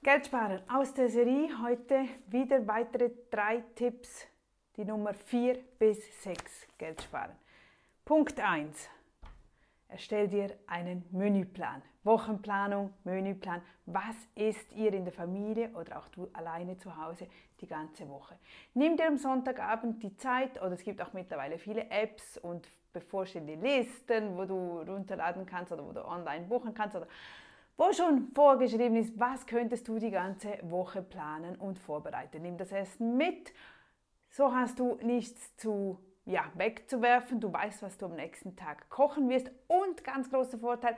Geld sparen aus der Serie. Heute wieder weitere drei Tipps. Die Nummer 4 bis 6 Geld sparen. Punkt 1. Erstell dir einen Menüplan. Wochenplanung, Menüplan. Was isst ihr in der Familie oder auch du alleine zu Hause die ganze Woche? Nimm dir am Sonntagabend die Zeit oder es gibt auch mittlerweile viele Apps und bevorstehende Listen, wo du runterladen kannst oder wo du online buchen kannst oder wo schon vorgeschrieben ist, was könntest du die ganze Woche planen und vorbereiten. Nimm das Essen mit. So hast du nichts zu ja, wegzuwerfen. Du weißt, was du am nächsten Tag kochen wirst. Und ganz großer Vorteil,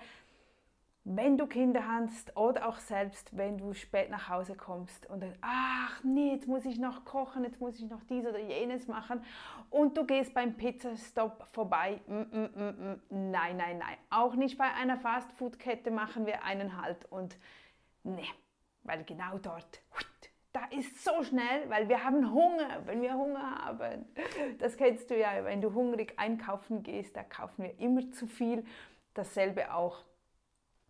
wenn du Kinder hast oder auch selbst, wenn du spät nach Hause kommst und dann, ach nee, jetzt muss ich noch kochen, jetzt muss ich noch dies oder jenes machen und du gehst beim Pizzastop vorbei, mm, mm, mm, mm nein, nein, nein, auch nicht bei einer Fastfood-Kette machen wir einen Halt und nee, weil genau dort da ist so schnell, weil wir haben Hunger, wenn wir Hunger haben. Das kennst du ja, wenn du hungrig einkaufen gehst, da kaufen wir immer zu viel. Dasselbe auch,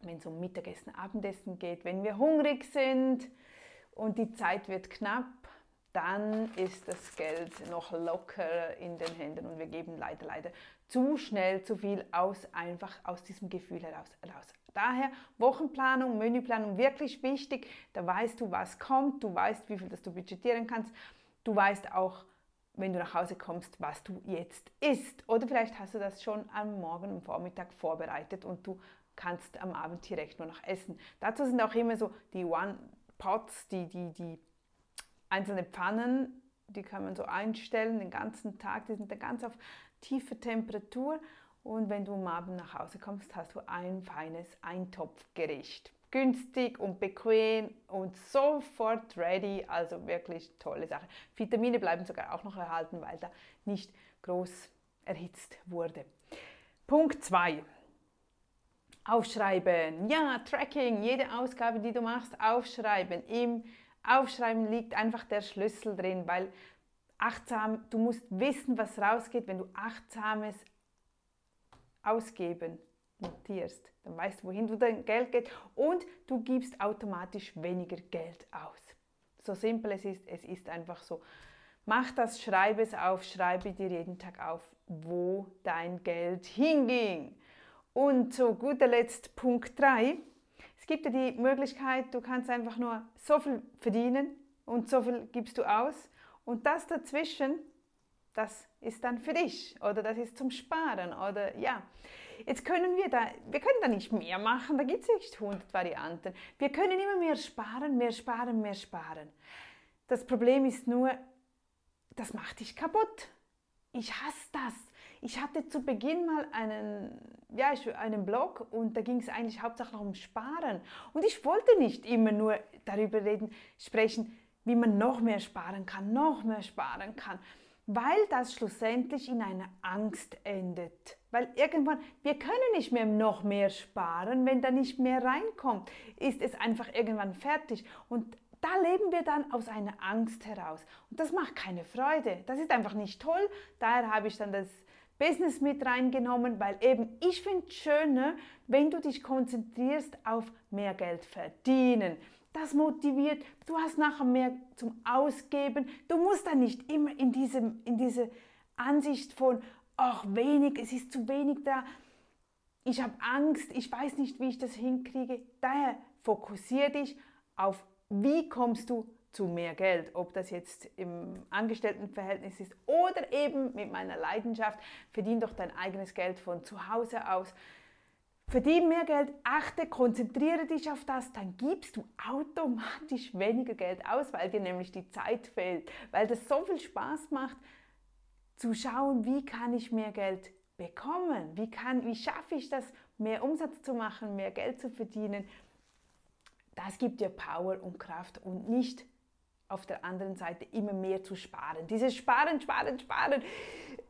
wenn es um Mittagessen, Abendessen geht. Wenn wir hungrig sind und die Zeit wird knapp, dann ist das Geld noch locker in den Händen und wir geben leider, leider zu schnell zu viel aus, einfach aus diesem Gefühl heraus. Daher Wochenplanung, Menüplanung wirklich wichtig. Da weißt du, was kommt, du weißt, wie viel das du budgetieren kannst. Du weißt auch, wenn du nach Hause kommst, was du jetzt isst. Oder vielleicht hast du das schon am Morgen, am Vormittag vorbereitet und du kannst am Abend direkt nur noch essen. Dazu sind auch immer so die One-Pots, die, die, die einzelnen Pfannen, die kann man so einstellen den ganzen Tag, die sind dann ganz auf tiefe Temperatur und wenn du am Abend nach Hause kommst, hast du ein feines Eintopfgericht. Günstig und bequem und sofort ready. Also wirklich tolle Sache. Vitamine bleiben sogar auch noch erhalten, weil da nicht groß erhitzt wurde. Punkt 2. Aufschreiben. Ja, Tracking. Jede Ausgabe, die du machst, aufschreiben. Im Aufschreiben liegt einfach der Schlüssel drin, weil achtsam, du musst wissen, was rausgeht, wenn du achtsames ausgeben notierst. Dann weißt du, wohin du dein Geld geht und du gibst automatisch weniger Geld aus. So simpel es ist, es ist einfach so. Mach das, schreibe es auf, schreibe dir jeden Tag auf, wo dein Geld hinging. Und zu guter Letzt Punkt 3. Es gibt dir die Möglichkeit, du kannst einfach nur so viel verdienen und so viel gibst du aus. Und das dazwischen, das ist dann für dich oder das ist zum Sparen oder ja. Jetzt können wir da, wir können da nicht mehr machen, da gibt es nicht 100 Varianten. Wir können immer mehr sparen, mehr sparen, mehr sparen. Das Problem ist nur, das macht dich kaputt. Ich hasse das. Ich hatte zu Beginn mal einen, ja, einen Blog und da ging es eigentlich hauptsächlich um Sparen. Und ich wollte nicht immer nur darüber reden, sprechen, wie man noch mehr sparen kann, noch mehr sparen kann weil das schlussendlich in einer Angst endet. Weil irgendwann, wir können nicht mehr noch mehr sparen, wenn da nicht mehr reinkommt, ist es einfach irgendwann fertig. Und da leben wir dann aus einer Angst heraus. Und das macht keine Freude. Das ist einfach nicht toll. Daher habe ich dann das Business mit reingenommen, weil eben ich finde es schöner, wenn du dich konzentrierst auf mehr Geld verdienen das motiviert, du hast nachher mehr zum Ausgeben. Du musst dann nicht immer in, diesem, in diese Ansicht von, ach wenig, es ist zu wenig da, ich habe Angst, ich weiß nicht, wie ich das hinkriege. Daher fokussiere dich auf, wie kommst du zu mehr Geld, ob das jetzt im Angestelltenverhältnis ist oder eben mit meiner Leidenschaft, verdien doch dein eigenes Geld von zu Hause aus. Verdien mehr Geld, achte, konzentriere dich auf das, dann gibst du automatisch weniger Geld aus, weil dir nämlich die Zeit fehlt, weil das so viel Spaß macht, zu schauen, wie kann ich mehr Geld bekommen, wie, kann, wie schaffe ich das, mehr Umsatz zu machen, mehr Geld zu verdienen. Das gibt dir Power und Kraft und nicht auf der anderen Seite immer mehr zu sparen. Dieses Sparen, Sparen, Sparen.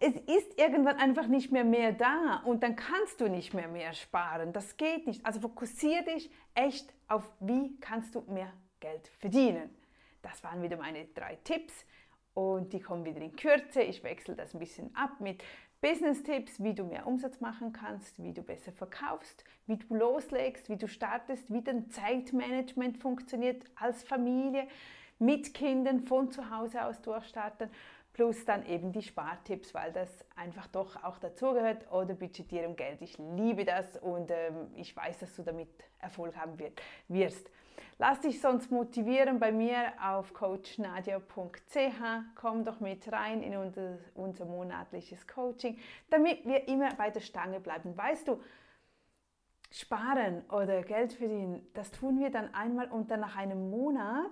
Es ist irgendwann einfach nicht mehr mehr da und dann kannst du nicht mehr mehr sparen. Das geht nicht. Also fokussiere dich echt auf, wie kannst du mehr Geld verdienen. Das waren wieder meine drei Tipps und die kommen wieder in Kürze. Ich wechsle das ein bisschen ab mit Business-Tipps, wie du mehr Umsatz machen kannst, wie du besser verkaufst, wie du loslegst, wie du startest, wie dein Zeitmanagement funktioniert als Familie, mit Kindern von zu Hause aus durchstarten, plus dann eben die Spartipps, weil das einfach doch auch dazugehört oder Budgetierung Geld. Ich liebe das und ähm, ich weiß, dass du damit Erfolg haben wirst. Lass dich sonst motivieren bei mir auf coachnadia.ch. Komm doch mit rein in unser, unser monatliches Coaching, damit wir immer bei der Stange bleiben. Weißt du, sparen oder Geld verdienen, das tun wir dann einmal und dann nach einem Monat,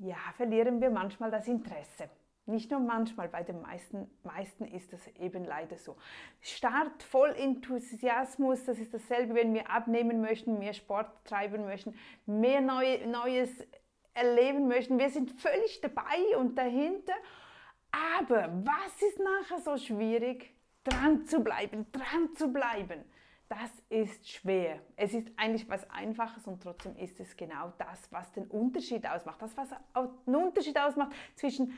ja, verlieren wir manchmal das Interesse. Nicht nur manchmal, bei den meisten, meisten ist das eben leider so. Start voll Enthusiasmus, das ist dasselbe, wenn wir abnehmen möchten, mehr Sport treiben möchten, mehr Neu Neues erleben möchten. Wir sind völlig dabei und dahinter. Aber was ist nachher so schwierig? Dran zu bleiben, dran zu bleiben. Das ist schwer. Es ist eigentlich was Einfaches und trotzdem ist es genau das, was den Unterschied ausmacht. Das, was den Unterschied ausmacht zwischen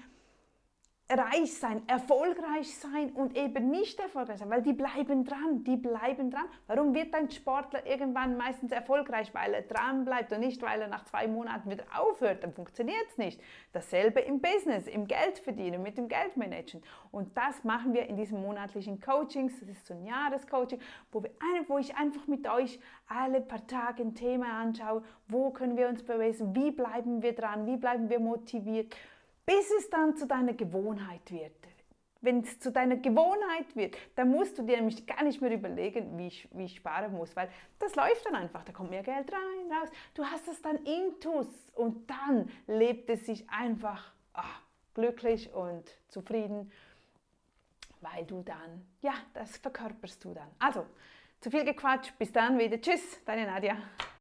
reich sein, erfolgreich sein und eben nicht erfolgreich sein, weil die bleiben dran, die bleiben dran. Warum wird ein Sportler irgendwann meistens erfolgreich? Weil er dran bleibt und nicht, weil er nach zwei Monaten wieder aufhört, dann funktioniert es nicht. Dasselbe im Business, im Geld verdienen, mit dem Geldmanagen. Und das machen wir in diesen monatlichen Coachings, das ist so ein Jahrescoaching, wo, wir, wo ich einfach mit euch alle paar Tage ein Thema anschaue, wo können wir uns beweisen, wie bleiben wir dran, wie bleiben wir motiviert bis es dann zu deiner Gewohnheit wird. Wenn es zu deiner Gewohnheit wird, dann musst du dir nämlich gar nicht mehr überlegen, wie ich, wie ich sparen muss, weil das läuft dann einfach, da kommt mehr Geld rein, raus. Du hast es dann intus und dann lebt es sich einfach ach, glücklich und zufrieden, weil du dann, ja, das verkörperst du dann. Also, zu viel gequatscht, bis dann wieder. Tschüss, deine Nadja.